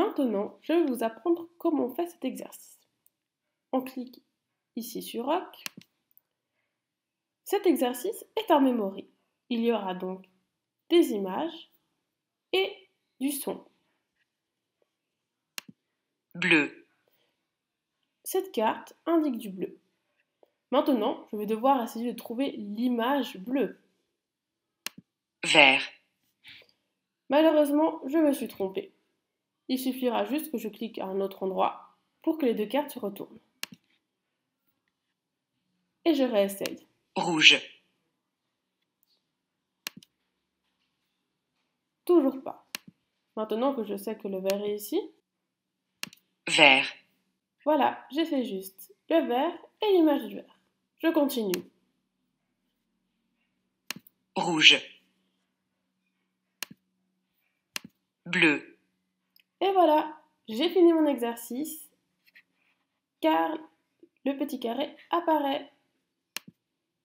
Maintenant, je vais vous apprendre comment on fait cet exercice. On clique ici sur Rock. Cet exercice est en mémoire. Il y aura donc des images et du son. Bleu. Cette carte indique du bleu. Maintenant, je vais devoir essayer de trouver l'image bleue. Vert. Malheureusement, je me suis trompée. Il suffira juste que je clique à un autre endroit pour que les deux cartes se retournent. Et je réessaye. Rouge. Toujours pas. Maintenant que je sais que le vert est ici. Vert. Voilà, j'ai fait juste le vert et l'image du vert. Je continue. Rouge. Bleu. Et voilà, j'ai fini mon exercice car le petit carré apparaît.